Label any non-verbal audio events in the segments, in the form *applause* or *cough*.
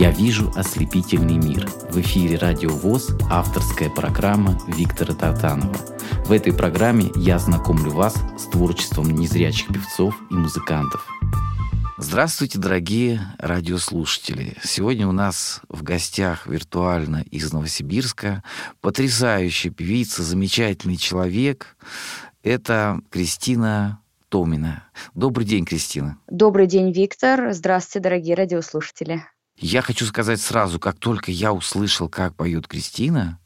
Я вижу ослепительный мир. В эфире Радио ВОЗ авторская программа Виктора Татанова. В этой программе я знакомлю вас с творчеством незрячих певцов и музыкантов. Здравствуйте, дорогие радиослушатели! Сегодня у нас в гостях виртуально из Новосибирска потрясающая певица, замечательный человек. Это Кристина Томина. Добрый день, Кристина. Добрый день, Виктор. Здравствуйте, дорогие радиослушатели. Я хочу сказать сразу, как только я услышал, как поет Кристина,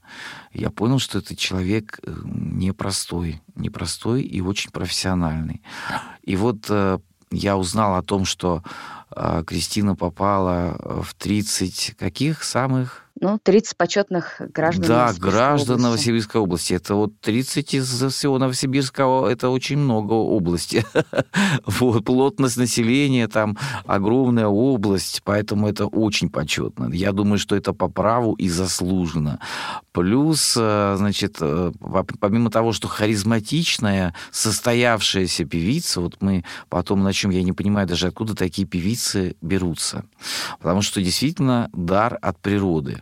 я понял, что это человек э, непростой, непростой и очень профессиональный. И вот э, я узнал о том, что э, Кристина попала в 30 каких самых ну, 30 почетных граждан Да, граждан области. Новосибирской области. Это вот 30 из всего Новосибирского, это очень много области. *laughs* вот, плотность населения, там огромная область, поэтому это очень почетно. Я думаю, что это по праву и заслуженно. Плюс, э, значит, э, помимо того, что харизматичная, состоявшаяся певица, вот мы потом начнем, я не понимаю даже, откуда такие певицы берутся. Потому что действительно дар от природы.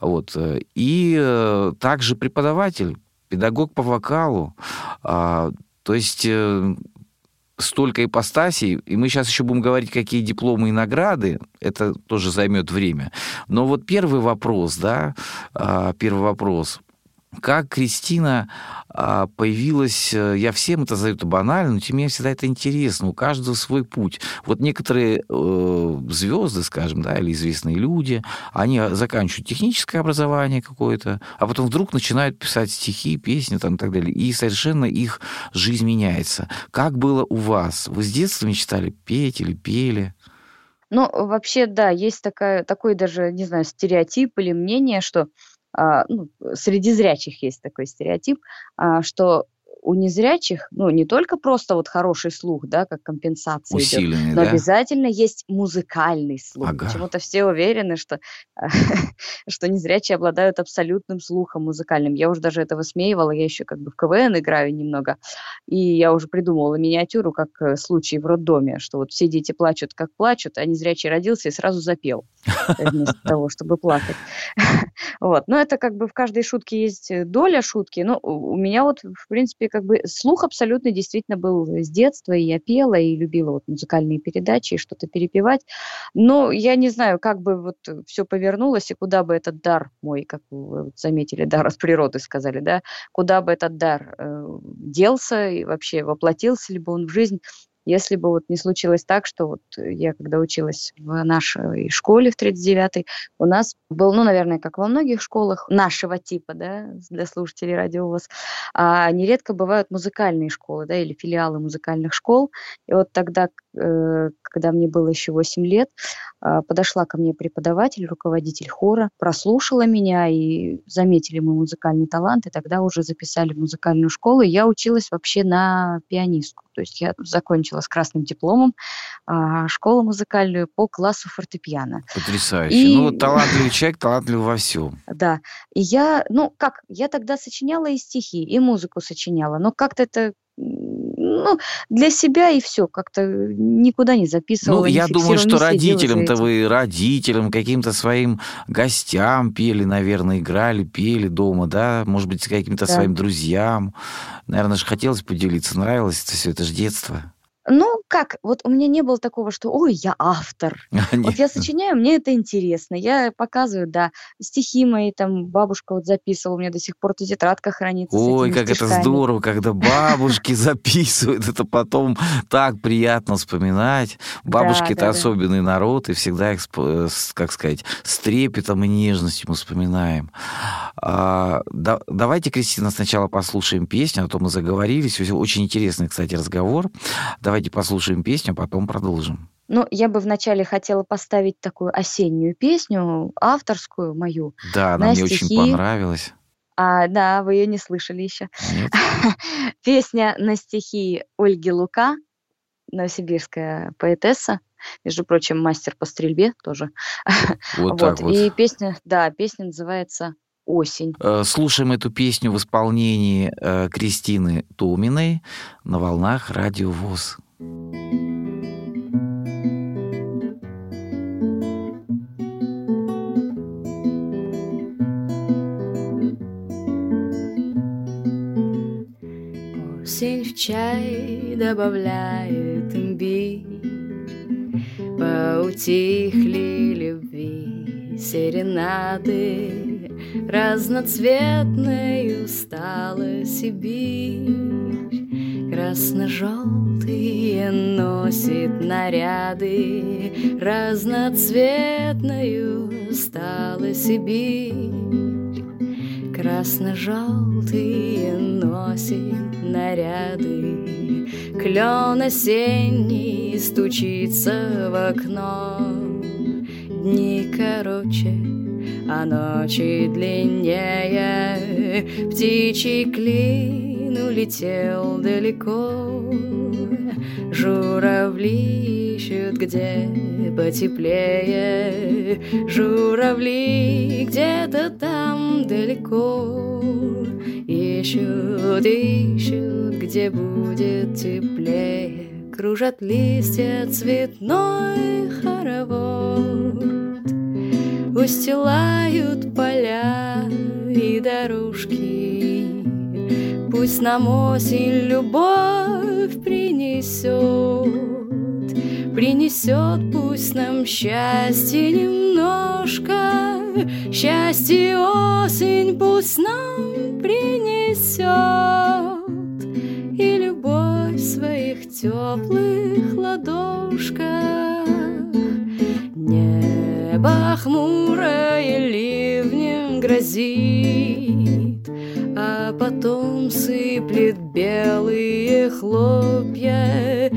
Вот. Э, и э, также преподаватель, педагог по вокалу. А, то есть э, столько ипостасей, и мы сейчас еще будем говорить, какие дипломы и награды, это тоже займет время. Но вот первый вопрос, да, а, первый вопрос. Как Кристина а, появилась, э, я всем это задаю это банально, но тем не менее всегда это интересно, у каждого свой путь. Вот некоторые э, звезды, скажем, да, или известные люди, они заканчивают техническое образование какое-то, а потом вдруг начинают писать стихи, песни там, и так далее, и совершенно их жизнь меняется. Как было у вас? Вы с детства мечтали петь или пели? Ну, вообще, да, есть такая, такой даже, не знаю, стереотип или мнение, что а, ну, среди зрячих есть такой стереотип, а, что у незрячих, ну, не только просто вот хороший слух, да, как компенсация Усиленный, идет, но да? обязательно есть музыкальный слух. Ага. Почему-то все уверены, что, *laughs* что незрячие обладают абсолютным слухом музыкальным. Я уже даже это высмеивала, я еще как бы в КВН играю немного, и я уже придумывала миниатюру, как э, случай в роддоме, что вот все дети плачут, как плачут, а незрячий родился и сразу запел, *laughs* вместо того, чтобы плакать. Вот. Но это как бы в каждой шутке есть э, доля шутки. Но у меня вот, в принципе, как бы слух абсолютно действительно был с детства, и я пела, и любила вот музыкальные передачи, и что-то перепевать. Но я не знаю, как бы вот все повернулось, и куда бы этот дар мой, как вы заметили, дар *laughs* от природы сказали, да, куда бы этот дар э, делся и вообще воплотился ли бы он в жизнь, если бы вот не случилось так, что вот я когда училась в нашей школе в 39-й, у нас был, ну, наверное, как во многих школах нашего типа, да, для слушателей радиовоз, а нередко бывают музыкальные школы, да, или филиалы музыкальных школ. И вот тогда, э, когда мне было еще 8 лет, э, подошла ко мне преподаватель, руководитель хора, прослушала меня и заметили мой музыкальный талант, и тогда уже записали в музыкальную школу. И я училась вообще на пианистку. То есть я закончила с красным дипломом а, школу музыкальную по классу фортепиано. Потрясающе. И... Ну, талантливый человек, талантливый во всем. Да. И я, ну, как, я тогда сочиняла и стихи, и музыку сочиняла, но как-то это ну, для себя и все, как-то никуда не записывала. Ну, я думаю, что родителям-то вы, родителям, каким-то своим гостям пели, наверное, играли, пели дома, да, может быть, каким-то Да. своим друзьям. Наверное же хотелось поделиться, нравилось это все, это же детство. Ну, как, вот у меня не было такого, что, ой, я автор. *laughs* Вот я сочиняю, мне это интересно. Я показываю, да, стихи мои, там, бабушка вот записывала, у меня до сих пор эта тетрадка хранится Ой, как это стишками. здорово, когда бабушки *laughs* записывают, это потом так приятно вспоминать. Бабушки это особенный народ, и всегда их, как сказать, с трепетом и нежностью мы вспоминаем. А, да- давайте, Кристина, сначала послушаем песню, а то мы заговорились. Очень интересный, кстати, разговор. Давайте послушаем песню, а потом продолжим. Ну, я бы вначале хотела поставить такую осеннюю песню, авторскую мою. Да, она На мне очень стихи. понравилась. А, да, вы ее не слышали еще. *laughs* Песня на стихи Ольги Лука, новосибирская поэтесса, между прочим, мастер по стрельбе тоже. *laughs* Вот так вот. И песня, да, песня называется «Осень». Э, Слушаем эту песню в исполнении э, Кристины Томиной на волнах Радио ВОЗ. Осень в чай добавляет имбирь, Поутихли любви серенады, Разноцветной устала Сибирь, красно-желтый. Красно-желтые носит наряды, Разноцветную стала Сибирь. Красно-желтые носит наряды, Клен осенний стучится в окно. Дни короче, а ночи длиннее, Птичий клин улетел далеко. Журавли ищут, где потеплее, Журавли где-то там далеко. Ищут, ищут, где будет теплее, Кружат листья цветной хоровод, Устилают поля и дорожки. Пусть нам осень любовь принесет, пусть нам счастье немножко, Счастье осень пусть нам принесет, И любовь в своих теплых ладошках. Небо хмурое ливнем грозит, А потом сыплет белые хлопья.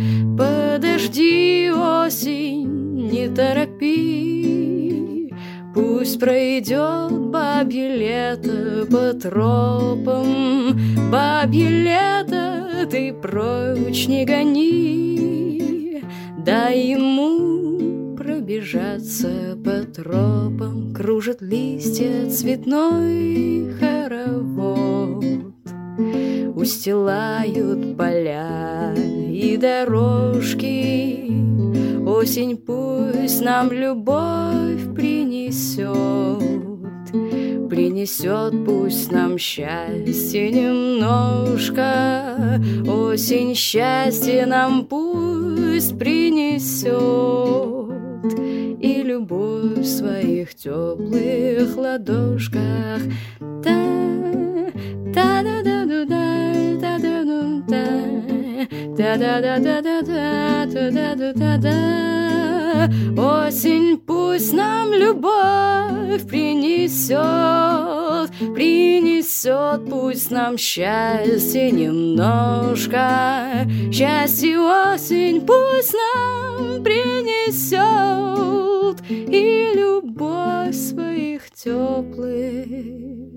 Подожди, осень, не торопи, Пусть пройдет бабье лето по тропам, Бабье лето ты прочь не гони, Дай ему пробежаться по тропам, Кружат листья цветной хоровод. Устилают поля и дорожки, Осень пусть нам любовь принесет, Принесет пусть нам счастье немножко, Осень счастье нам пусть принесет, И любовь в своих теплых ладошках. Та, да да да да да да да да да да да да да да да да да Осень пусть нам любовь принесет, принесет пусть нам счастье немножко. Счастье осень пусть нам принесет и любовь своих теплых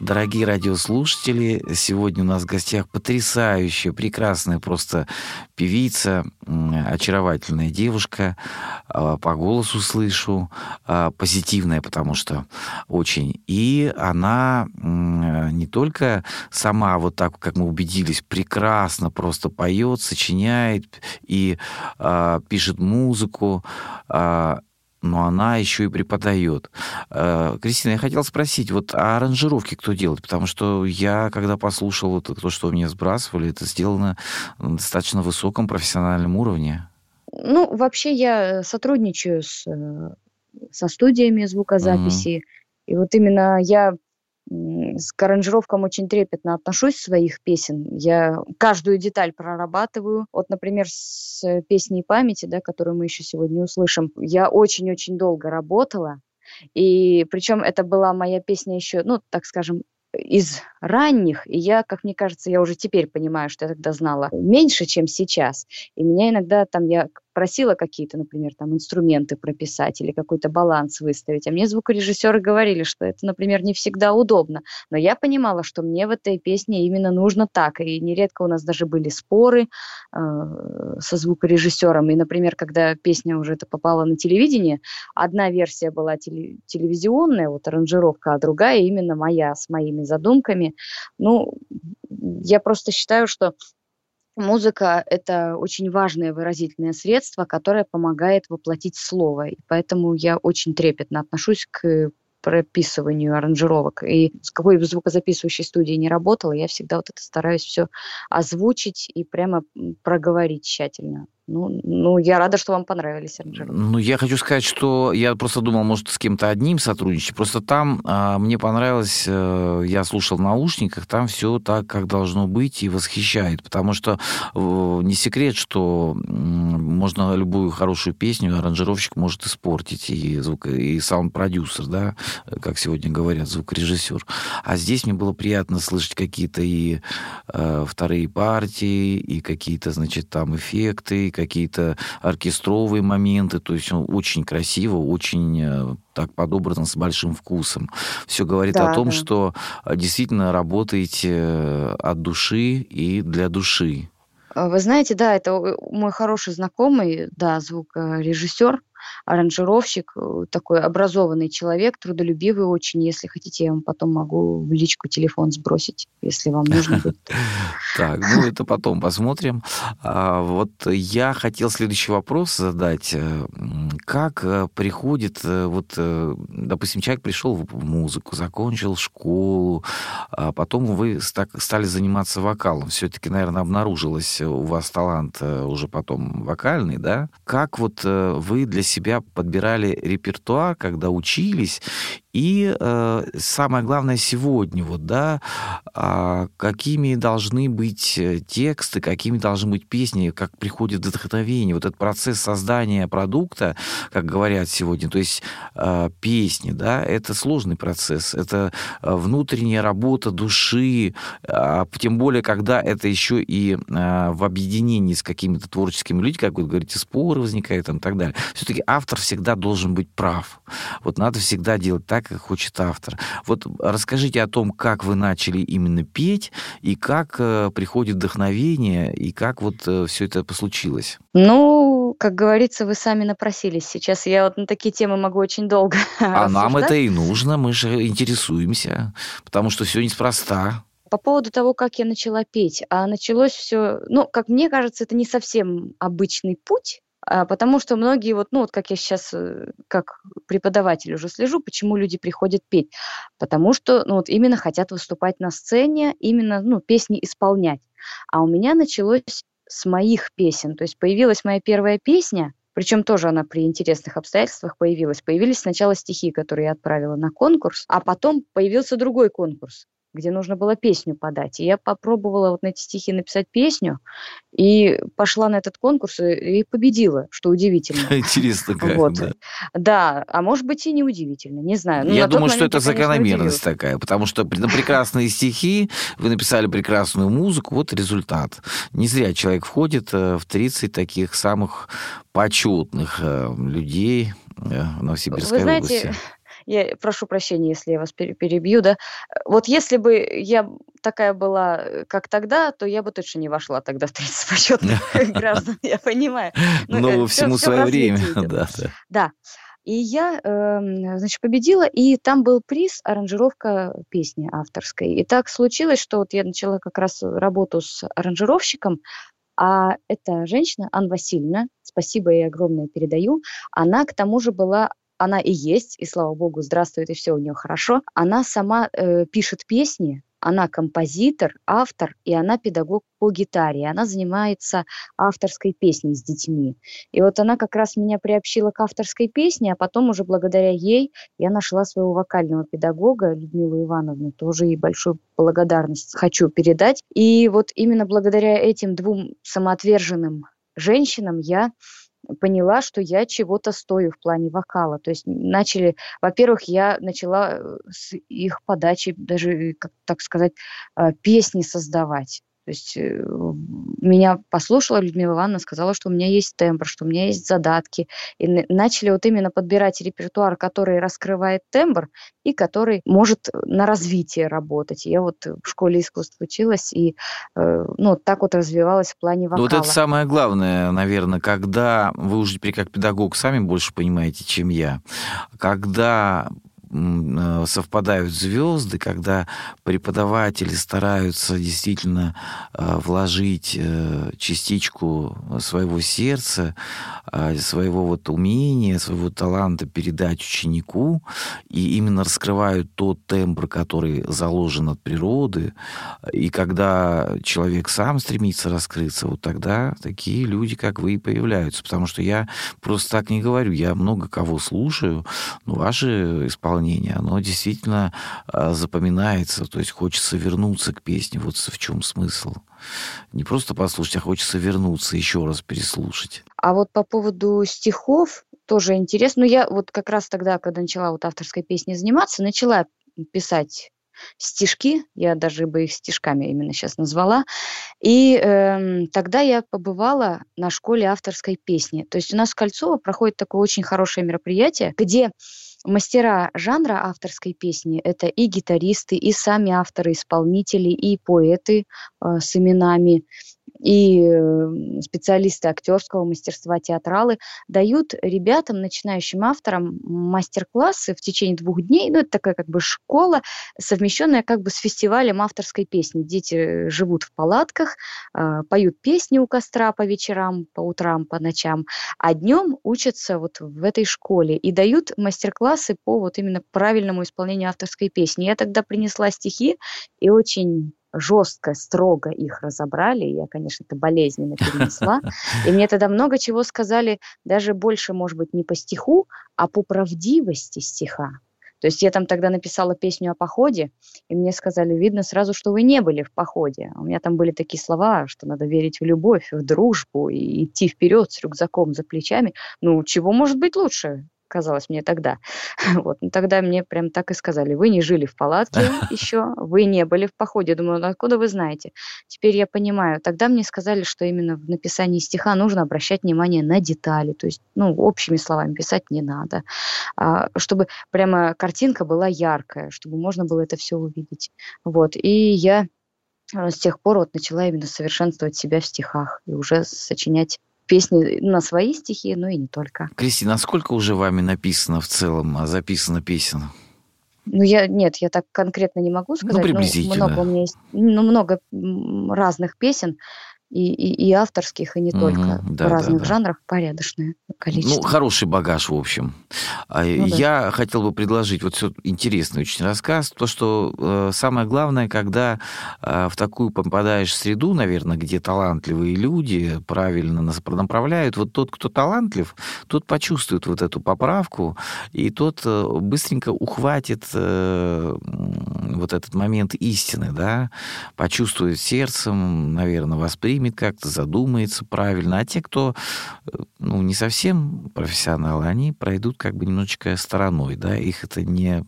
Дорогие радиослушатели, сегодня у нас в гостях потрясающая, прекрасная просто певица, очаровательная девушка. А, по голосу слышу, а, позитивная, потому что очень. И она не только сама, вот так, как мы убедились, прекрасно просто поет, сочиняет и а, пишет музыку, но она еще и преподает. Э, Кристина, я хотел спросить, вот а аранжировки кто делает? Потому что я, когда послушал вот то, что вы мне сбрасывали, это сделано на достаточно высоком профессиональном уровне. Ну, вообще я сотрудничаю с, э, со студиями звукозаписи. Mm-hmm. И вот именно я к аранжировкам очень трепетно отношусь своих песен. Я каждую деталь прорабатываю. Вот, например, с песней памяти, да, которую мы еще сегодня услышим, я очень-очень долго работала. И причем это была моя песня еще, ну, так скажем, из ранних, и я, как мне кажется, я уже теперь понимаю, что я тогда знала меньше, чем сейчас. И меня иногда там, я просила какие-то, например, там инструменты прописать или какой-то баланс выставить. А мне звукорежиссеры говорили, что это, например, не всегда удобно. Но я понимала, что мне в этой песне именно нужно так. И нередко у нас даже были споры э, со звукорежиссером. И, например, когда песня уже это попала на телевидение, одна версия была теле- телевизионная, вот аранжировка, а другая именно моя, с моими задумками. Ну, я просто считаю, что Музыка– это очень важное выразительное средство, которое помогает воплотить слово. И поэтому я очень трепетно отношусь к прописыванию аранжировок. И с какой бы звукозаписывающей студией не работала, я всегда вот это стараюсь все озвучить и прямо проговорить тщательно. Ну, ну, я рада, что вам понравились аранжировки. Ну, я хочу сказать, что я просто думал, может, с кем-то одним сотрудничать. Просто там а, мне понравилось, а, я слушал в наушниках, там все так, как должно быть, и восхищает. Потому что а, не секрет, что можно любую хорошую песню аранжировщик может испортить, и, звук, и саунд-продюсер, да, как сегодня говорят, звукорежиссер. А здесь мне было приятно слышать какие-то и а, вторые партии, и какие-то, значит, там эффекты, какие-то оркестровые моменты, то есть очень красиво, очень э, так подобрано с большим вкусом. Все говорит да, о том, да. что э, действительно работаете э, от души и для души. Вы знаете, да, это мой хороший знакомый, да, звукорежиссер, аранжировщик, э, такой образованный человек, трудолюбивый очень. Если хотите, я вам потом могу в личку телефон сбросить, если вам нужно будет. *laughs* Так, ну это потом посмотрим. А, вот я хотел следующий вопрос задать. Э, как э, приходит, вот, допустим, человек пришел в музыку, закончил школу, а потом вы стали заниматься вокалом. Все-таки, наверное, обнаружилось у вас талант уже потом вокальный, да? Как вот вы для себя подбирали репертуар, когда учились, и э, самое главное сегодня, вот, да, э, какими должны быть э, тексты, какими должны быть песни, как приходит вдохновение, вот этот процесс создания продукта, как говорят сегодня, то есть э, песни, да, это сложный процесс, это э, внутренняя работа души, э, тем более, когда это еще и э, в объединении с какими-то творческими людьми, как вы говорите, споры возникают и так далее. Все-таки автор всегда должен быть прав. Вот надо всегда делать так, как хочет автор. Вот расскажите о том, как вы начали именно петь, и как э, приходит вдохновение, и как вот э, все это случилось. Ну, как говорится, вы сами напросились. Сейчас я вот на такие темы могу очень долго *laughs* А нам это и нужно, мы же интересуемся, потому что все неспроста. По поводу того, как я начала петь, а началось все, ну, как мне кажется, это не совсем обычный путь, потому что многие, вот, ну, вот как я сейчас, э, как преподаватель уже слежу, почему люди приходят петь. Потому что, ну, вот именно хотят выступать на сцене, именно, ну, песни исполнять. А у меня началось с моих песен. То есть появилась моя первая песня, причем тоже она при интересных обстоятельствах появилась. Появились сначала стихи, которые я отправила на конкурс, а потом появился другой конкурс где нужно было песню подать. И я попробовала вот на эти стихи написать песню, и пошла на этот конкурс и победила, что удивительно. *laughs* Интересно как, вот. да. Да, а может быть и неудивительно, не знаю. Ну, я думаю, что это закономерность такая, потому что на прекрасные стихи вы написали прекрасную музыку, вот результат. Не зря человек входит э, в 30 таких самых почетных э, людей э, в Новосибирской Вы знаете, области я прошу прощения, если я вас перебью, да, вот если бы я такая была, э, как тогда, то я бы точно не вошла тогда в 30 почетных *laughs* граждан, я понимаю. Ну, э, всему свое время, да. Да. И я, эм, значит, победила, и там был приз аранжировка песни авторской. И так случилось, что вот я начала как раз работу с аранжировщиком, а эта женщина, Анна Васильевна, спасибо ей огромное передаю, она к тому же была она и есть, и слава богу, здравствует, и все у нее хорошо. Она сама э, пишет песни, она композитор, автор, и она педагог по гитаре. Она занимается авторской песней с детьми. И вот она как раз меня приобщила к авторской песне, а потом уже благодаря ей я нашла своего вокального педагога Людмилу Ивановну. Тоже ей большую благодарность хочу передать. И вот именно благодаря этим двум самоотверженным женщинам я поняла, что я чего-то стою в плане вокала. То есть начали, во-первых, я начала э, с их подачи даже, как так сказать, э, песни создавать. То есть э, меня послушала Людмила Ивановна, сказала, что у меня есть тембр, что у меня есть задатки. И начали вот именно подбирать репертуар, который раскрывает тембр и который может на развитие работать. Я вот в школе искусств училась и э, ну, так вот развивалась в плане вокала. Ну, вот это самое главное, наверное, когда вы уже теперь как педагог сами больше понимаете, чем я, когда совпадают звезды, когда преподаватели стараются действительно э, вложить э, частичку своего сердца, своего вот умения, своего таланта передать ученику, и именно раскрывают тот тембр, который заложен от природы, и когда человек сам стремится раскрыться, вот тогда такие люди, как вы, и появляются. Потому что я просто так не говорю, я много кого слушаю, но ваши исполнения исполнение, оно действительно а, запоминается, то есть хочется вернуться к песне. Вот в чем смысл. Не просто послушать, а хочется вернуться, еще раз переслушать. А вот по поводу стихов тоже интересно. Ну, я вот как раз тогда, когда начала вот авторской песней заниматься, начала писать стишки, я даже бы их стишками именно сейчас назвала. И э, тогда я побывала на школе авторской песни. То есть у нас в Кольцово проходит такое очень хорошее мероприятие, где Мастера жанра авторской песни– это и гитаристы, и сами авторы-исполнители, и поэты э, с именами, и э, специалисты актерского мастерства, театралы дают ребятам, начинающим авторам, мастер-классы в течение двух дней. Ну, это такая как бы школа, совмещенная как бы с фестивалем авторской песни. Дети живут в палатках, э, поют песни у костра по вечерам, по утрам, по ночам, а днем учатся вот в этой школе и дают мастер-классы по вот именно правильному исполнению авторской песни. Я тогда принесла стихи и очень жестко, строго их разобрали. Я, конечно, это болезненно перенесла. И мне тогда много чего сказали, даже больше, может быть, не по стиху, а по правдивости стиха. То есть я там тогда написала песню о походе, и мне сказали, видно сразу, что вы не были в походе. У меня там были такие слова, что надо верить в любовь, в дружбу и идти вперед с рюкзаком за плечами. Ну, чего может быть лучше? Казалось мне тогда. *laughs* Вот. Но ну, тогда мне прям так и сказали, вы не жили в палатке *laughs* еще, вы не были в походе. Думаю, ну откуда вы знаете? Теперь я понимаю. Тогда мне сказали, что именно в написании стиха нужно обращать внимание на детали. То есть, ну, общими словами писать не надо. А, чтобы прямо картинка была яркая, чтобы можно было это все увидеть. Вот. И я э, с тех пор вот начала именно совершенствовать себя в стихах и уже сочинять песни на свои стихи, но и не только. Кристина, а сколько уже вами написано в целом, а записано песен? Ну, я, нет, я так конкретно не могу ну, сказать. Ну, приблизительно. Ну, много у меня есть, ну, много разных песен и, и, и авторских, и не угу, только да, в разных да, да. жанрах порядочное количество. Ну, хороший багаж, в общем. А ну, Я да. хотел бы предложить вот все интересный очень рассказ. То, что э, самое главное, когда э, в такую попадаешь среду, наверное, где талантливые люди правильно нас направляют, вот тот, кто талантлив, тот почувствует вот эту поправку, и тот э, быстренько ухватит э, вот этот момент истины, да, почувствует сердцем, наверное, воспримет примет как-то, задумается правильно. А те, кто э, ну, не совсем профессионалы, они пройдут как бы немножечко стороной, да, их это не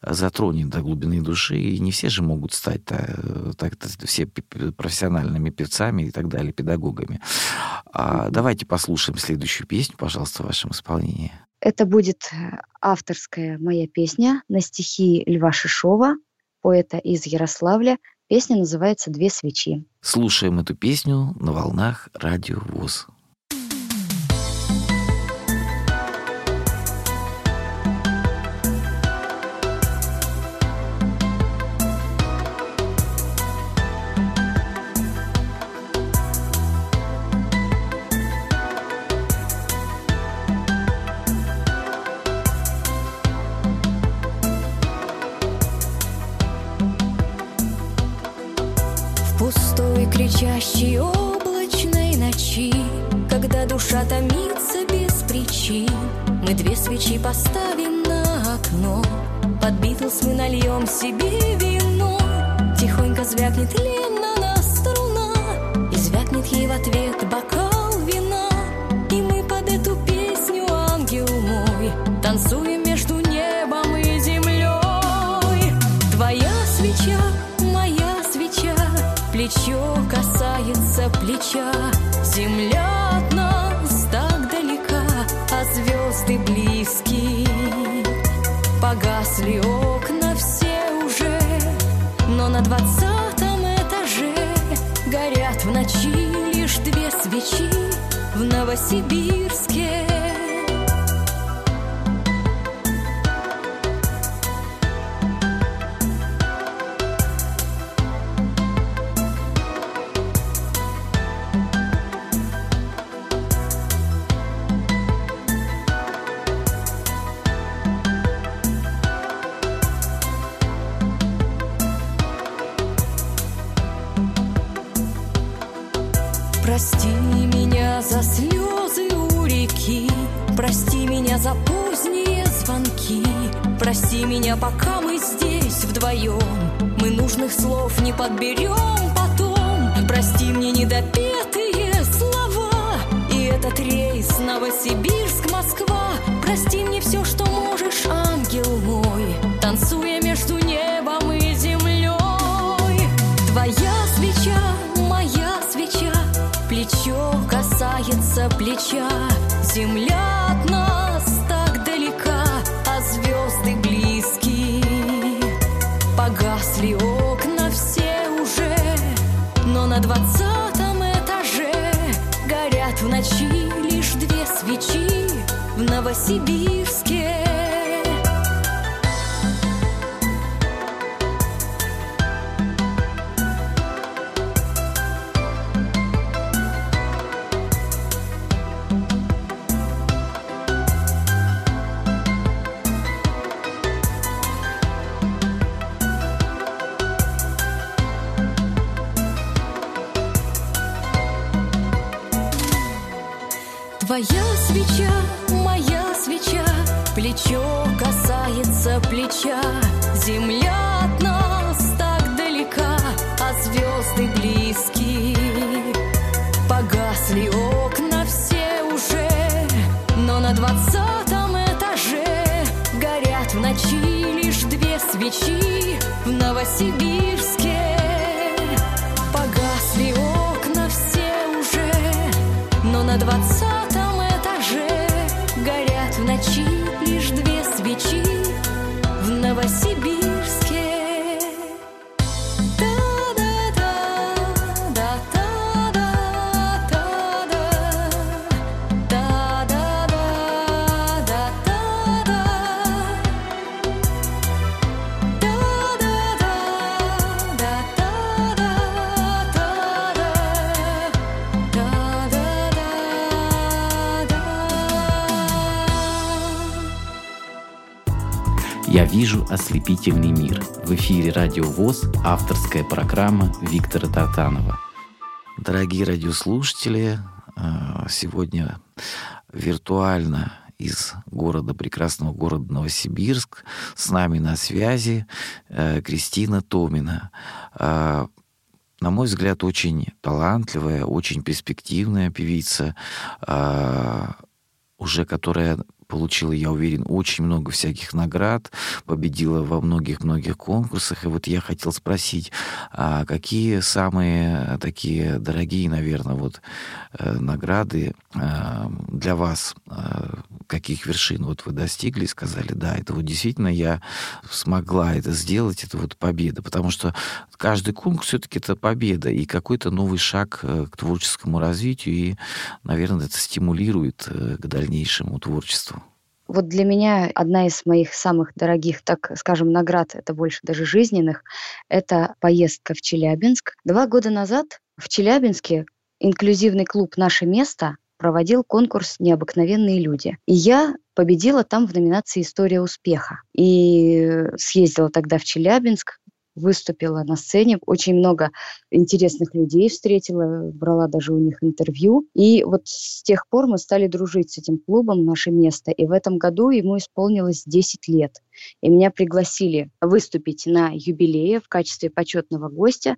затронет до глубины души, и не все же могут стать э, так, все профессиональными певцами и так далее, педагогами. А давайте послушаем следующую песню, пожалуйста, в вашем исполнении. Это будет э, авторская моя песня на стихи Льва Шишова, поэта из Ярославля, Песня называется «Две свечи». Слушаем эту песню на волнах радио ВОЗ. Кричащей облачной ночи, Когда душа томится без причин, Мы две свечи поставим на окно, Под Битлз мы нальем себе вино, Тихонько звякнет Леннона струна, И звякнет ей в ответ касается плеча. Земля от нас так далека, а звезды близки. Погасли окна все уже, но на двадцатом этаже горят в ночи лишь две свечи в Новосибирске. Плеча. Земля от нас так далека, а звезды близки. Погасли окна все уже, но на двадцатом этаже горят в ночи лишь две свечи в Новосибирске. Свечи в Новосибирске. Ослепительный мир. В эфире Радио ВОЗ, авторская программа Виктора Тартанова. Дорогие радиослушатели, э, сегодня виртуально из города, прекрасного города Новосибирск. С нами на связи э, Кристина Томина. Э, На мой взгляд, очень талантливая, очень перспективная певица, уже которая получила, я уверен, очень много всяких наград, победила во многих-многих конкурсах. И вот я хотел спросить, а какие самые такие дорогие, наверное, вот э, награды э, для вас, э, каких вершин вот вы достигли сказали, да, это вот действительно я смогла это сделать, это вот победа, потому что каждый конкурс все-таки это победа и какой-то новый шаг э, к творческому развитию, и, наверное, это стимулирует э, к дальнейшему творчеству. Вот для меня одна из моих самых дорогих, так скажем, наград, это больше даже жизненных, это поездка в Челябинск. Два года назад в Челябинске инклюзивный клуб «Наше место» проводил конкурс «Необыкновенные люди». И я победила там в номинации «История успеха». И съездила тогда в Челябинск, выступила на сцене, очень много интересных людей встретила, брала даже у них интервью. И вот с тех пор мы стали дружить с этим клубом «Наше место». И в этом году ему исполнилось 10 лет. И меня пригласили выступить на юбилее в качестве почетного гостя.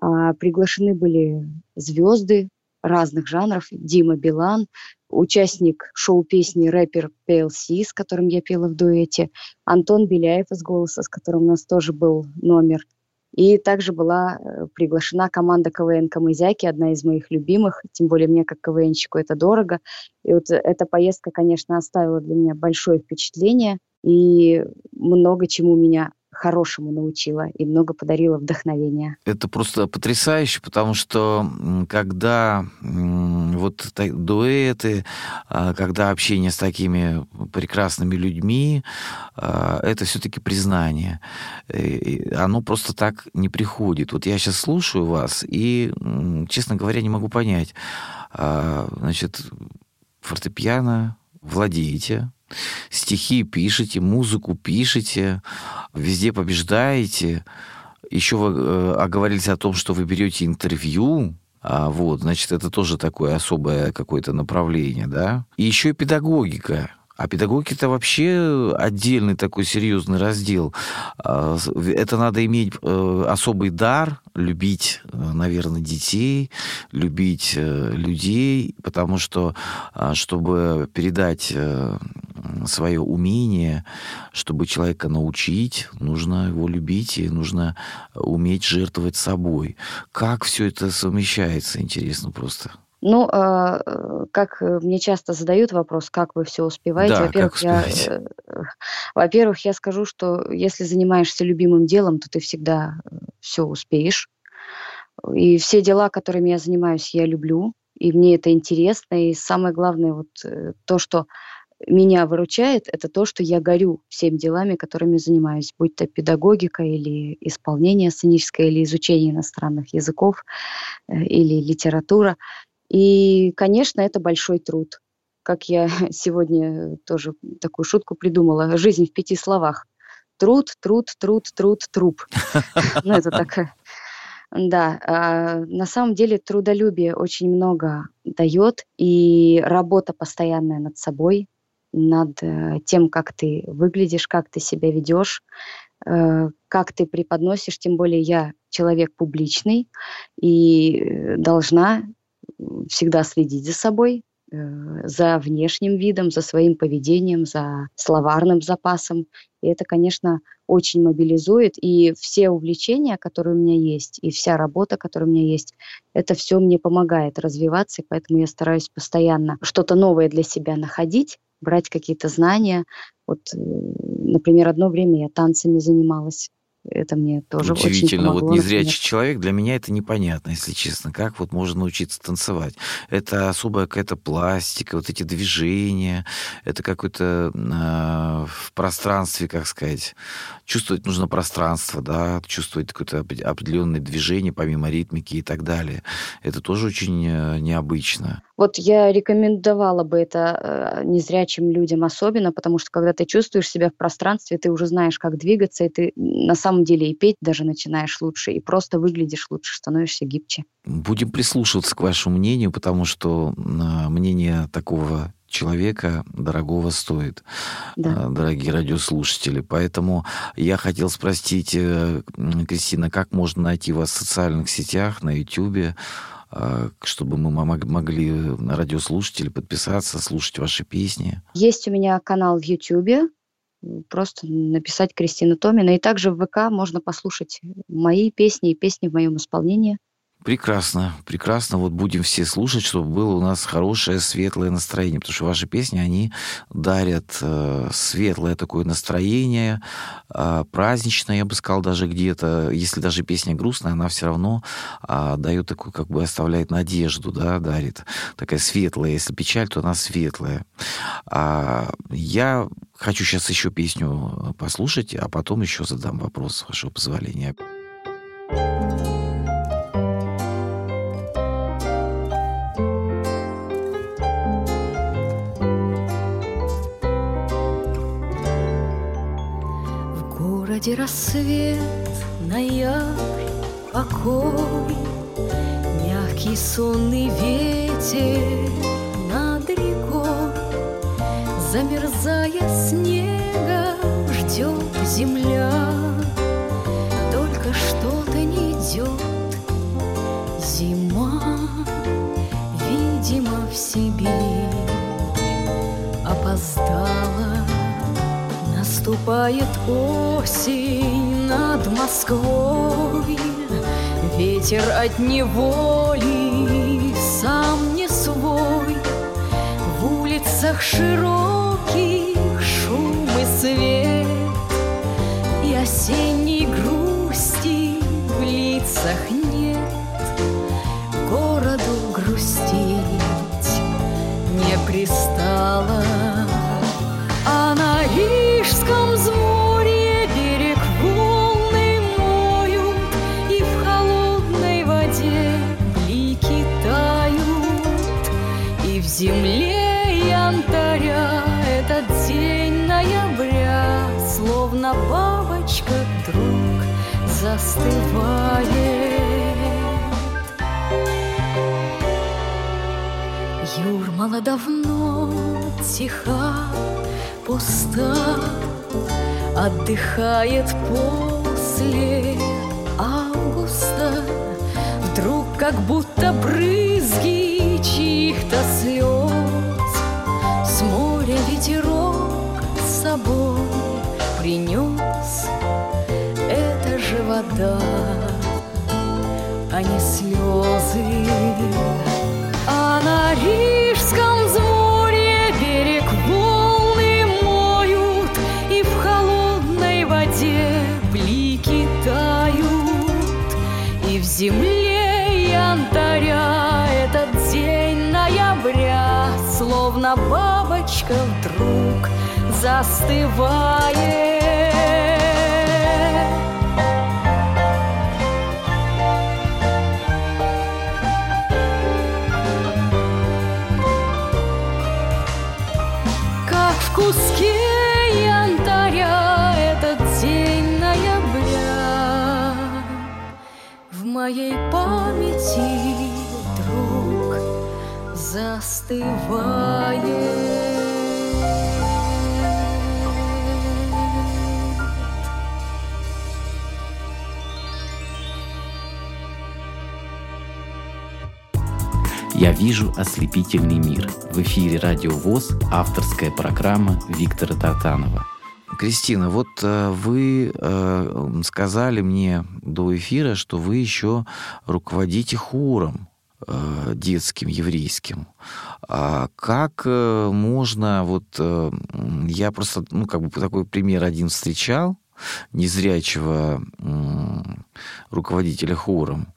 А, приглашены были звезды разных жанров. Дима Билан, участник шоу-песни рэпер PLC, с которым я пела в дуэте, Антон Беляев из «Голоса», с которым у нас тоже был номер, И также была э, приглашена команда КВН «Камызяки», одна из моих любимых, тем более мне как КВНщику это дорого. И вот эта поездка, конечно, оставила для меня большое впечатление и много чему меня хорошему научила и много подарила вдохновения. Это просто потрясающе, потому что когда вот дуэты, а, когда общение с такими прекрасными людьми, а, это все-таки признание. И оно просто так не приходит. Вот я сейчас слушаю вас и, честно говоря, не могу понять. А, значит, фортепиано владеете, стихи пишете, музыку пишете, везде побеждаете. Еще вы э, оговорились о том, что вы берете интервью, а, вот, значит, это тоже такое особое какое-то направление, да. И еще и педагогика. А педагогика это вообще отдельный такой серьезный раздел. А, это надо иметь э, особый дар, любить, э, наверное, детей, любить э, людей, потому что, а, чтобы передать свое умение, чтобы человека научить, нужно его любить и нужно уметь жертвовать собой. Как все это совмещается, интересно просто. Ну, а, э, как э, мне часто задают вопрос, как вы все успеваете. Да, во-первых, я, э, *laughs* во-первых, я скажу, что если занимаешься любимым делом, то ты всегда все успеешь. И все дела, которыми я занимаюсь, я люблю, и мне это интересно. И самое главное, вот то, что меня выручает, это то, что я горю всеми делами, которыми занимаюсь, будь то педагогика или исполнение сценическое, или изучение иностранных языков, или литература. И, конечно, это большой труд. Как я *laughs* сегодня тоже такую шутку придумала. Жизнь в пяти словах. Труд, труд, труд, труд, труп. *laughs* Ну, это такая... Да, а на самом деле трудолюбие очень много дает, и работа постоянная над собой, над э, тем, как ты выглядишь, как ты себя ведешь, э, как ты преподносишь, тем более я человек публичный и э, должна всегда следить за собой, э, за внешним видом, за своим поведением, за словарным запасом. И это, конечно, очень мобилизует. И все увлечения, которые у меня есть, и вся работа, которая у меня есть, это все мне помогает развиваться, и поэтому я стараюсь постоянно что-то новое для себя находить, брать какие-то знания. Вот, например, одно время я танцами занималась. Это мне тоже Удивительно, очень помогло, вот незрячий например. человек, для меня это непонятно, если честно, как вот можно научиться танцевать. Это особая какая-то пластика, вот эти движения, это какое-то э, в пространстве, как сказать, чувствовать нужно пространство, да, чувствовать какое-то определенное движение помимо ритмики и так далее. Это тоже очень э, необычно. Вот я рекомендовала бы это э, незрячим людям особенно, потому что когда ты чувствуешь себя в пространстве, ты уже знаешь, как двигаться, и ты на самом деле и петь даже начинаешь лучше, и просто выглядишь лучше, становишься гибче. Будем прислушиваться к вашему мнению, потому что а, мнение такого человека дорогого стоит, да. А, дорогие радиослушатели. Поэтому я хотел спросить, э, Кристина, как можно найти вас в социальных сетях, на YouTube, а, чтобы мы могли радиослушатели подписаться, слушать ваши песни? Есть у меня канал в YouTube, просто написать Кристина Томина. И также в ВК можно послушать мои песни и песни в моем исполнении. Прекрасно, прекрасно. Вот будем все слушать, чтобы было у нас хорошее, светлое настроение. Потому что ваши песни, они дарят э, светлое такое настроение, э, праздничное, я бы сказал, даже где-то. Если даже песня грустная, она все равно э, дает такую, как бы оставляет надежду, да, дарит. Такая светлая. Если печаль, то она светлая. А я хочу сейчас еще песню послушать, а потом еще задам вопрос, с вашего позволения. Городе рассвет, ноябрь, покой, Мягкий сонный ветер над рекой, Замерзая снега, ждет земля, Только что-то не идет зима, Видимо, в Сибирь Наступает осень над Москвой, Ветер от неволи сам не свой. В улицах широких шум и свет, И осенней грусти в лицах застывает. Юрмала давно тиха, пуста, Отдыхает после августа. Вдруг как будто брызги чьих-то слез С моря ветерок с собой принес. Вода, а не слезы. А на Рижском взморье берег волны моют, И в холодной воде блики тают, И в земле янтаря этот день ноября Словно бабочка вдруг застывает. Памяти вдруг застывает. Я вижу ослепительный мир. В эфире Радио ВОЗ, авторская программа Виктора Тартанова. Кристина, вот э, вы э, сказали мне до эфира, что вы еще руководите хором э, детским еврейским. А как можно вот я просто ну как бы такой пример один встречал незрячего руководителя хором.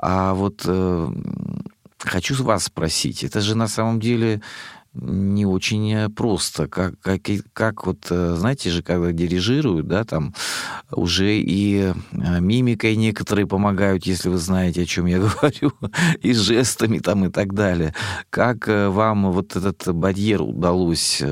А вот хочу вас спросить, это же на самом деле не очень э, просто. Как, как, как вот, э, знаете же, когда дирижируют, да, там уже и э, мимикой некоторые помогают, если вы знаете, о чем я *laughs* говорю, и жестами там и так далее. Как вам вот этот барьер удалось,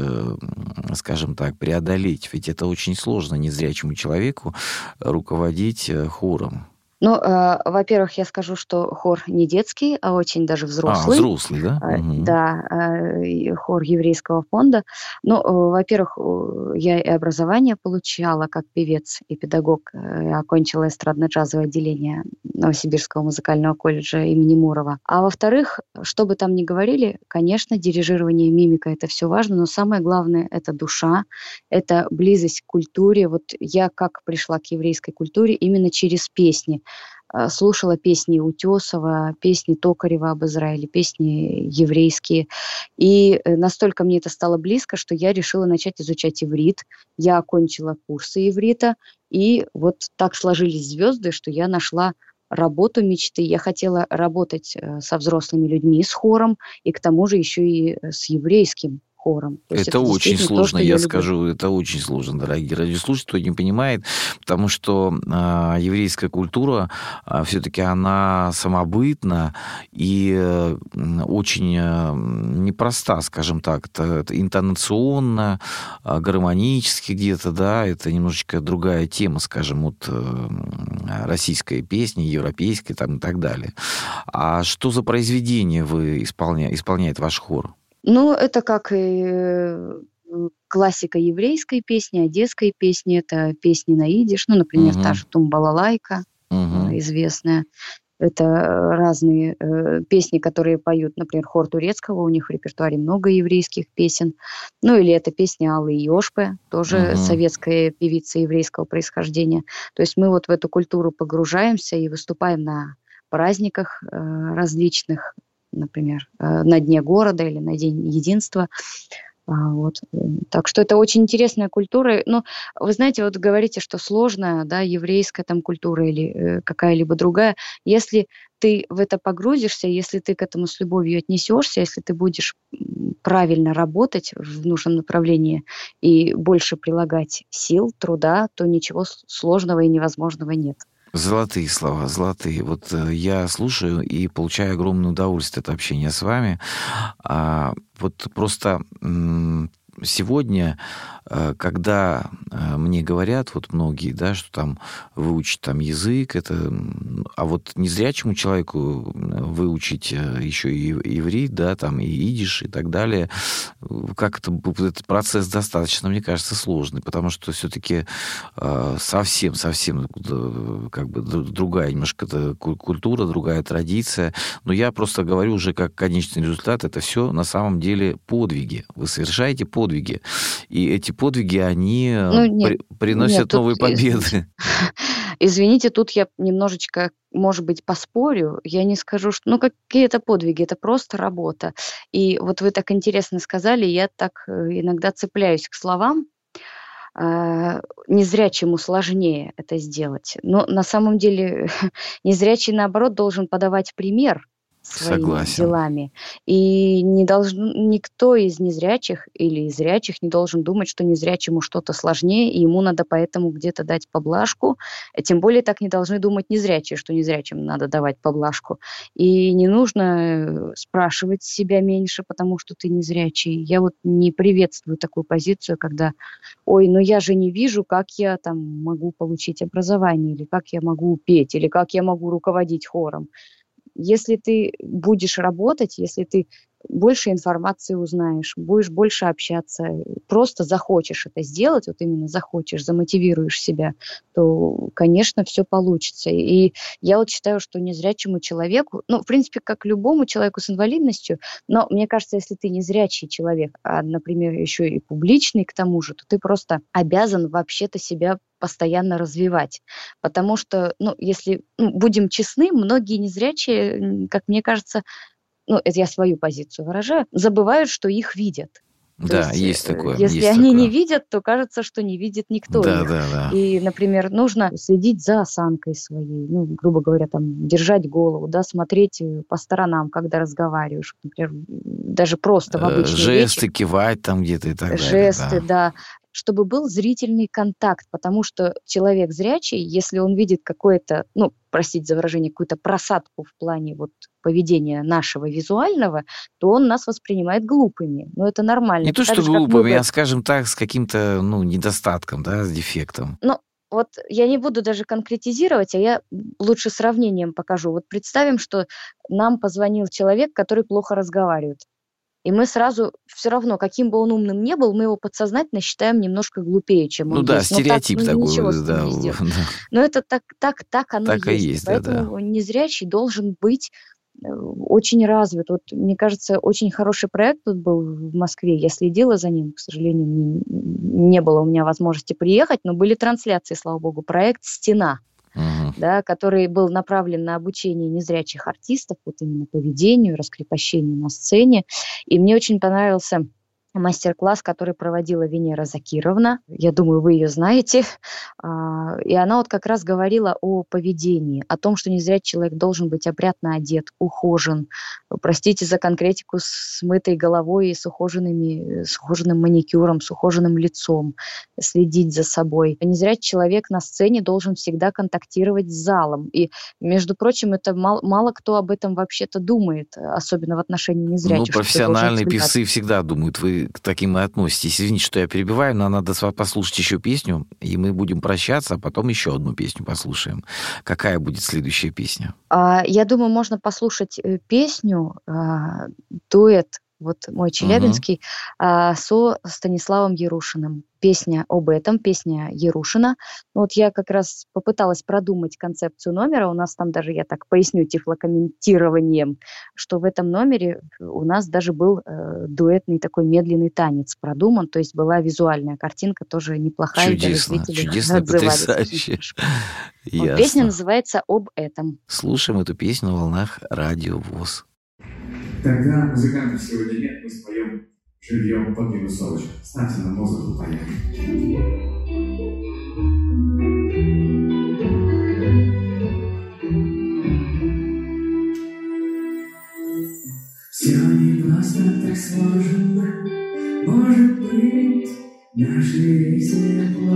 скажем так, преодолеть? Ведь это очень сложно незрячему человеку руководить хором. Ну, э, во-первых, я скажу, что хор не детский, а очень даже А, взрослый. взрослый, да? Э. Да, э, хор еврейского фонда. Ну, э, во-первых, э, я и образование получала как певец и педагог. Э, Я окончила эстрадно-джазовое отделение Новосибирского музыкального колледжа имени Мурова. А во-вторых, что бы там ни говорили, конечно, дирижирование, мимика– это все важно, но самое главное– это душа, это близость к культуре. Вот я как пришла к еврейской культуре именно через песни. Э, Слушала песни Утесова, песни Токарева об Израиле, песни еврейские. И э, настолько мне это стало близко, что я решила начать изучать иврит. Я окончила курсы иврита, и вот так сложились звезды, что я нашла работу мечты. Я хотела работать э, со взрослыми людьми, с хором, и к тому же еще и с еврейским хором. То есть Это очень то, сложно, что я люблю. скажу, это очень сложно, дорогие радиослушатели, кто не понимает, потому что а, еврейская культура все-таки она самобытна и э, очень э, непроста, скажем так, это, это интонационно, а, гармонически где-то, да, это немножечко другая тема, скажем, от э, российской песни, европейской там и так далее. А что за произведение вы исполня... исполняет ваш хор? Ну, это как и э, классика еврейской песни, одесской песни, это песни на идиш, ну, например, Мгм. та же Тумбалалайка, э, известная. Это разные э, песни, которые поют, например, хор турецкого, у них в репертуаре много еврейских песен. Ну или это песня Аллы Йошпе, тоже uh-huh. советская певица еврейского происхождения. То есть мы вот в эту культуру погружаемся и выступаем на праздниках э, различных, например, э, на Дне города или на День единства. А, вот. Так что это очень интересная культура. Но вы знаете, вот говорите, что сложная, да, еврейская там культура или э, какая-либо другая. Если ты в это погрузишься, если ты к этому с любовью отнесешься, если ты будешь правильно работать в нужном направлении и больше прилагать сил, труда, то ничего сложного и невозможного нет. Золотые слова, золотые. Вот э, я слушаю и получаю огромное удовольствие от общения с вами. А, вот просто сегодня когда э, мне говорят, вот многие, да, что там выучить там язык, это, а вот незрячему человеку выучить э, еще и иврит, да, там и идиш и так далее, как это, этот процесс достаточно, мне кажется, сложный, потому что все-таки совсем-совсем как бы другая немножко культура, другая традиция, но я просто говорю уже как конечный результат, это все на самом деле подвиги. Вы совершаете подвиги, и эти подвиги, они э, ну, нет, при, приносят нет, новые победы. *laughs* Извините, тут я немножечко, может быть, поспорю. Я не скажу, что... Ну, какие это подвиги? Это просто работа. И вот вы так интересно сказали, я так э, иногда цепляюсь к словам, э, незрячему сложнее это сделать. Но на самом деле *laughs* незрячий, наоборот, должен подавать пример своими Согласен. делами. И не должен, никто из незрячих или из зрячих не должен думать, что незрячему что-то сложнее, и ему надо поэтому где-то дать поблажку. Тем более так не должны думать незрячие, что незрячим надо давать поблажку. И не нужно э, спрашивать себя меньше, потому что ты незрячий. Я вот не приветствую такую позицию, когда, ой, ну я же не вижу, как я там могу получить образование, или как я могу петь, или как я могу руководить хором. Если ты будешь работать, если ты больше информации узнаешь, будешь больше общаться, просто захочешь это сделать, вот именно захочешь, замотивируешь себя, то, конечно, все получится. И я вот считаю, что незрячему человеку, ну, в принципе, как любому человеку с инвалидностью, но мне кажется, если ты незрячий человек, а, например, еще и публичный к тому же, то ты просто обязан вообще-то себя постоянно развивать. Потому что, ну, если ну, будем честны, многие незрячие, как мне кажется, ну, это я свою позицию выражаю, забывают, что их видят. Да, есть, есть э, такое. Если есть они такое. не видят, то кажется, что не видит никто да, их. Да, да. И, например, нужно следить за осанкой своей, ну, грубо говоря, там, держать голову, да, смотреть э, по сторонам, когда разговариваешь, например, даже просто в э, обычной Жесты, речи. кивать там где-то и так далее. Жесты, да. да чтобы был зрительный контакт, потому что человек зрячий, если он видит какое-то, ну, простите за выражение, какую-то просадку в плане вот поведения нашего визуального, то он нас воспринимает глупыми. Но это нормально. Не то, что глупыми, а, скажем так, с каким-то, ну, недостатком, да, с дефектом. Ну, вот я не буду даже конкретизировать, а я лучше сравнением покажу. Вот представим, что нам позвонил человек, который плохо разговаривает. И мы сразу, все равно, каким бы он умным не был, мы его подсознательно считаем немножко глупее, чем он Ну да, есть. стереотип так, ну, такой, да, *laughs* да. Но это так, так, так оно так есть. И есть Поэтому да, да. незрячий должен быть э, очень развит. Вот, мне кажется, очень хороший проект тут был в Москве. Я следила за ним, к сожалению, не, не было у меня возможности приехать, но были трансляции, слава богу. Проект «Стена» uh-huh. да, который был направлен на обучение незрячих артистов, вот именно поведению, раскрепощению на сцене. И мне очень понравился мастер-класс, который проводила Венера Закировна. Я думаю, вы ее знаете. А, и она вот как раз говорила о поведении, о том, что незрячий человек должен быть опрятно одет, ухожен. Простите за конкретику с мытой головой и с, ухоженными, с ухоженным маникюром, с ухоженным лицом, следить за собой. Незрячий человек на сцене должен всегда контактировать с залом. И, между прочим, это мало, мало кто об этом вообще-то думает, особенно в отношении незрячих. Ну, профессиональные певцы всегда думают. Вы к таким и относитесь. Извините, что я перебиваю, но надо послушать еще песню, и мы будем прощаться, а потом еще одну песню послушаем. Какая будет следующая песня? А, я думаю, можно послушать э, песню, а, дуэт вот мой челябинский, а, со Станиславом Ярушиным. Песня об этом, песня Ярушина. Ну, вот я как раз попыталась продумать концепцию номера. У нас там даже, я так поясню тифлокомментированием, что в этом номере у нас даже был э, дуэтный такой медленный танец продуман, то есть была визуальная картинка тоже неплохая. Чудесно, чудесно, *laughs* потрясающе. *laughs* Вот, песня называется «Об этом». Слушаем эту песню на волнах радио ВОЗ. Тогда музыкантов сегодня нет, мы споем живьем под минусовочку. Ставьте на музыку, поехали. Все не просто так сложено, может быть, наши рейсы отложены.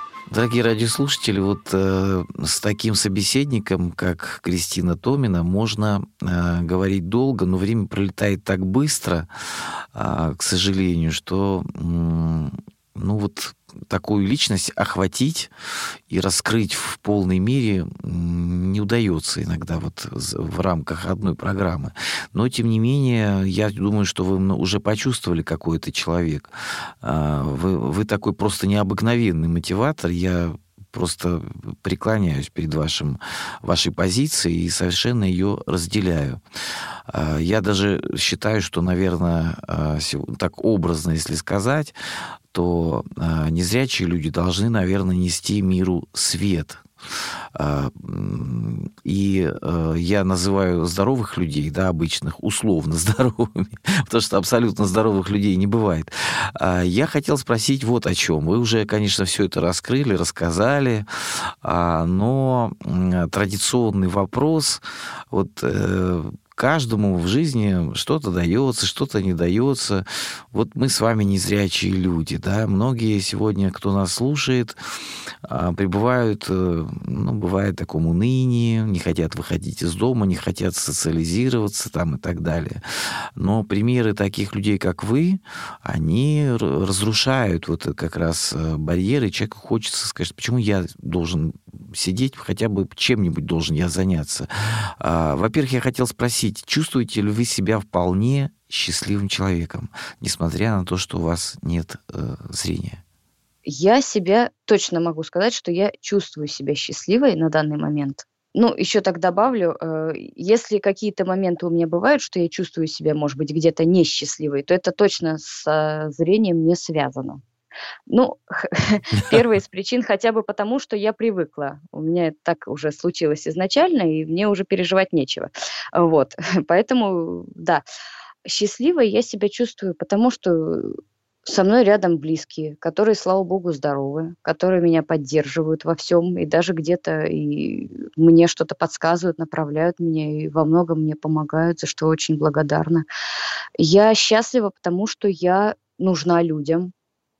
Дорогие радиослушатели, вот э, с таким собеседником, как Кристина Томина, можно э, говорить долго, но время пролетает так быстро, э, к сожалению, что м, ну вот такую личность охватить и раскрыть в полной мере не удается иногда вот в рамках одной программы. Но, тем не менее, я думаю, что вы уже почувствовали, какой это человек. А, Вы, вы такой просто необыкновенный мотиватор. Я просто преклоняюсь перед вашим, вашей позицией и совершенно ее разделяю. А, Я даже считаю, что, наверное, а, так образно, если сказать, то а, незрячие люди должны, наверное, нести миру свет. А, И э, я называю здоровых людей, да, обычных, условно *laughs* здоровыми, потому что абсолютно здоровых людей не бывает. А, Я хотел спросить вот о чем. Вы уже, конечно, все это раскрыли, рассказали, а, но традиционный вопрос, вот э, каждому в жизни что-то дается, что-то не дается. Вот мы с вами незрячие люди, да, многие сегодня, кто нас слушает, а, пребывают, э, ну, бывает в таком унынии, не хотят выходить из дома, не хотят социализироваться там и так далее. Но примеры таких людей, как вы, они разрушают вот как раз э, барьеры. Человеку хочется сказать, почему я должен сидеть, хотя бы чем-нибудь должен я заняться. А, Во-первых, я хотел спросить, чувствуете ли вы себя вполне счастливым человеком, несмотря на то, что у вас нет э, зрения? Я себя точно могу сказать, что я чувствую себя счастливой на данный момент. Ну, еще так добавлю, э, если какие-то моменты у меня бывают, что я чувствую себя, может быть, где-то несчастливой, то это точно с зрением не связано. Ну, *laughs* первая из причин хотя бы потому, что я привыкла. У меня так уже случилось изначально, и мне уже переживать нечего. Вот, *laughs* поэтому, да, счастливой я себя чувствую, потому что со мной рядом близкие, которые, слава богу, здоровы, которые меня поддерживают во всем и даже где-то и мне что-то подсказывают, направляют меня и во многом мне помогают, за что очень благодарна. Я счастлива, потому что я нужна людям.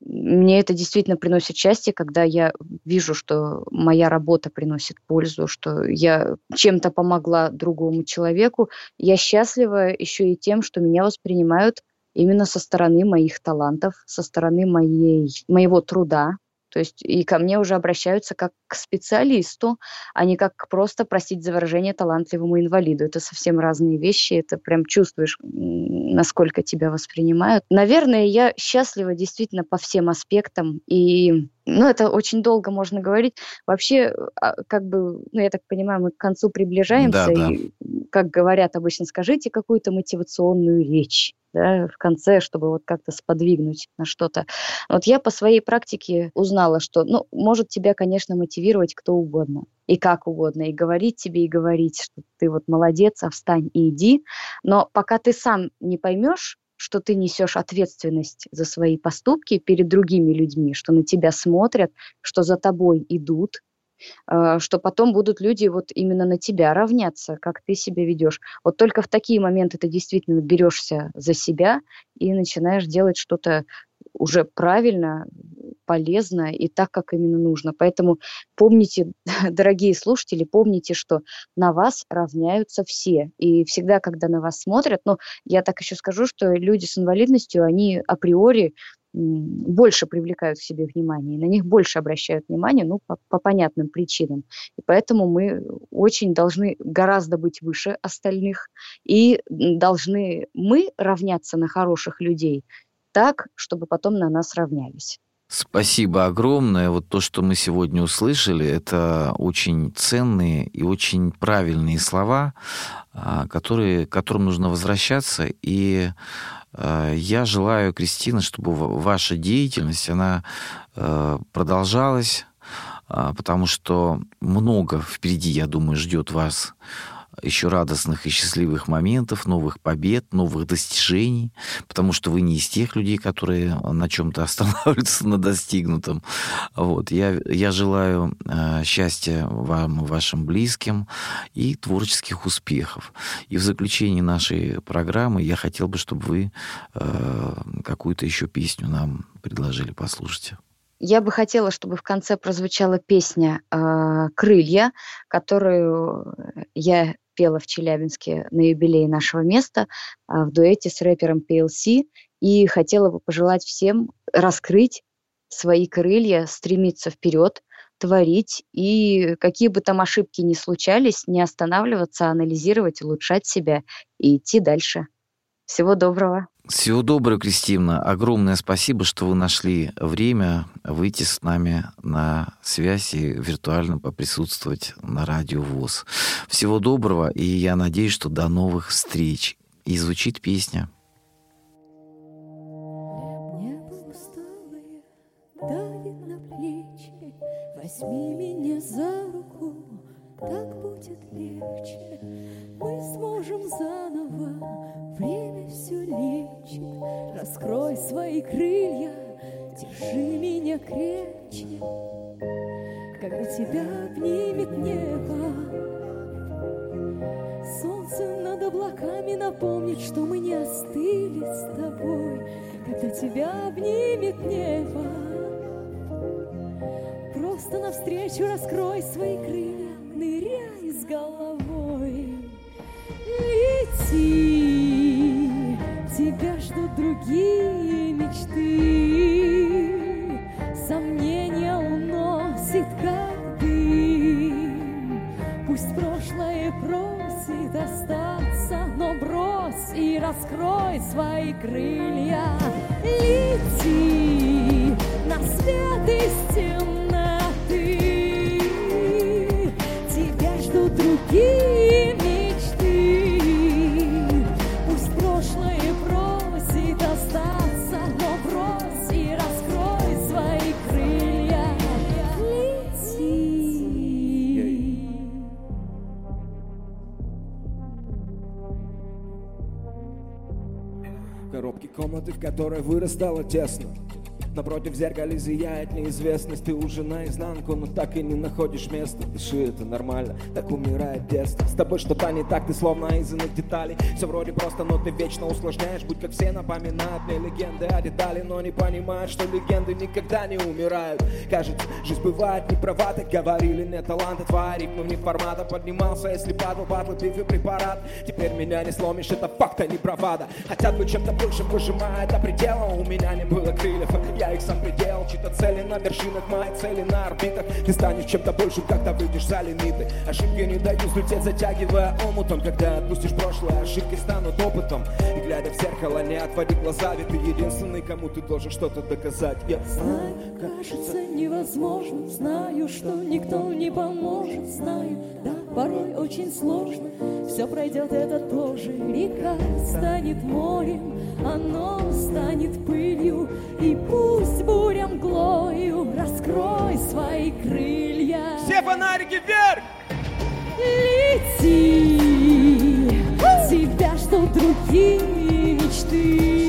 Мне это действительно приносит счастье, когда я вижу, что моя работа приносит пользу, что я чем-то помогла другому человеку. Я счастлива еще и тем, что меня воспринимают именно со стороны моих талантов, со стороны моей, моего труда. То есть и ко мне уже обращаются как к специалисту, а не как просто просить за выражение талантливому инвалиду. Это совсем разные вещи, это прям чувствуешь, насколько тебя воспринимают. Наверное, я счастлива действительно по всем аспектам, и ну, это очень долго можно говорить. Вообще, а, как бы, ну, я так понимаю, мы к концу приближаемся, Да, да. и, как говорят обычно, скажите какую-то мотивационную речь да, в конце, чтобы вот как-то сподвигнуть на что-то. Вот я по своей практике узнала, что, ну, может тебя, конечно, мотивировать кто угодно и как угодно, и говорить тебе, и говорить, что ты вот молодец, а встань и иди. Но пока ты сам не поймешь, что ты несешь ответственность за свои поступки перед другими людьми, что на тебя смотрят, что за тобой идут, что потом будут люди вот именно на тебя равняться, как ты себя ведешь. Вот только в такие моменты ты действительно берешься за себя и начинаешь делать что-то уже правильно, полезно и так, как именно нужно. Поэтому помните, *laughs* дорогие слушатели, помните, что на вас равняются все. И всегда, когда на вас смотрят, ну, я так еще скажу, что люди с инвалидностью, они априори больше привлекают к себе внимание, на них больше обращают внимание, ну, по, по понятным причинам. И поэтому мы очень должны гораздо быть выше остальных, и должны мы равняться на хороших людей так, чтобы потом на нас равнялись. Спасибо огромное. Вот то, что мы сегодня услышали, это очень ценные и очень правильные слова, а, которые, к которым нужно возвращаться. И а, я желаю, Кристина, чтобы ва- ваша деятельность, она э, продолжалась, а, потому что много впереди, я думаю, ждет вас еще радостных и счастливых моментов, новых побед, новых достижений, потому что вы не из тех людей, которые на чем-то останавливаются *laughs* на достигнутом. Вот. Я, я желаю э, счастья вам и вашим близким и творческих успехов. И в заключении нашей программы я хотел бы, чтобы вы э, какую-то еще песню нам предложили послушать. Я бы хотела, чтобы в конце прозвучала песня э, «Крылья», которую я пела в Челябинске на юбилее нашего места а, в дуэте с рэпером PLC. И хотела бы пожелать всем раскрыть свои крылья, стремиться вперед, творить. И какие бы там ошибки ни случались, не останавливаться, а анализировать, улучшать себя и идти дальше. Всего доброго. Всего доброго, Кристина. Огромное спасибо, что вы нашли время выйти с нами на связь и виртуально поприсутствовать на радио ВОЗ. Всего доброго, и я надеюсь, что до новых встреч. И звучит песня. Возьми меня за руку, так будет легче. Мы сможем заново, лечит. Раскрой свои крылья, держи меня крепче. Когда тебя обнимет небо, Солнце над облаками напомнит, что мы не остыли с тобой. Когда тебя обнимет небо, Просто навстречу раскрой свои крылья, ныряй с головой. Лети, тебя ждут другие мечты. Сомнения уносит как дым. Пусть прошлое просит остаться, но брось и раскрой свои крылья. Лети на свет из комнаты, в которой вырастало тесно Напротив в зеркале зияет неизвестность. Ты уже наизнанку, но так и не находишь места. Дыши, это нормально, так умирает детство. С тобой что-то не так, ты словно из иных деталей. Все вроде просто, но ты вечно усложняешь. Будь как все напоминают мне легенды о детали Но не понимают, что легенды никогда не умирают. Кажется, жизнь бывает не права, так говорили Не таланты твои ритмы не формата Поднимался, если падал, батлы, пив и препарат. Теперь меня не сломишь, это факт, а не бравада. Хотят быть чем-то большим, выжимая до предела. У меня не было крыльев, я их сам предел Чьи-то цели на вершинах, мои цели на орбитах. Ты станешь чем-то большим, когда выйдешь за лимиты. Ошибки не дают взлететь, затягивая омутом Когда отпустишь прошлое, ошибки станут опытом. И глядя в зеркало, не отводи глаза Ведь ты единственный, кому ты должен что-то доказать. Я Знаю, кажется невозможным. Знаю, что никто не поможет. Знаю, да, порой очень сложно Все пройдет, это тоже Река станет морем Оно станет пылью И пусть буря мглою Раскрой свои крылья Все фонарики вверх! Лети, тебя ждут другие мечты.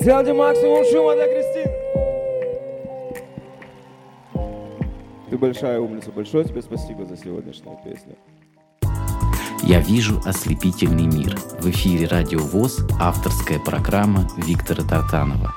Сделайте максимум шума для Кристины. Ты большая умница. Большое тебе спасибо за сегодняшнюю песню. Я вижу ослепительный мир. В эфире Радио ВОЗ авторская программа Виктора Тартанова.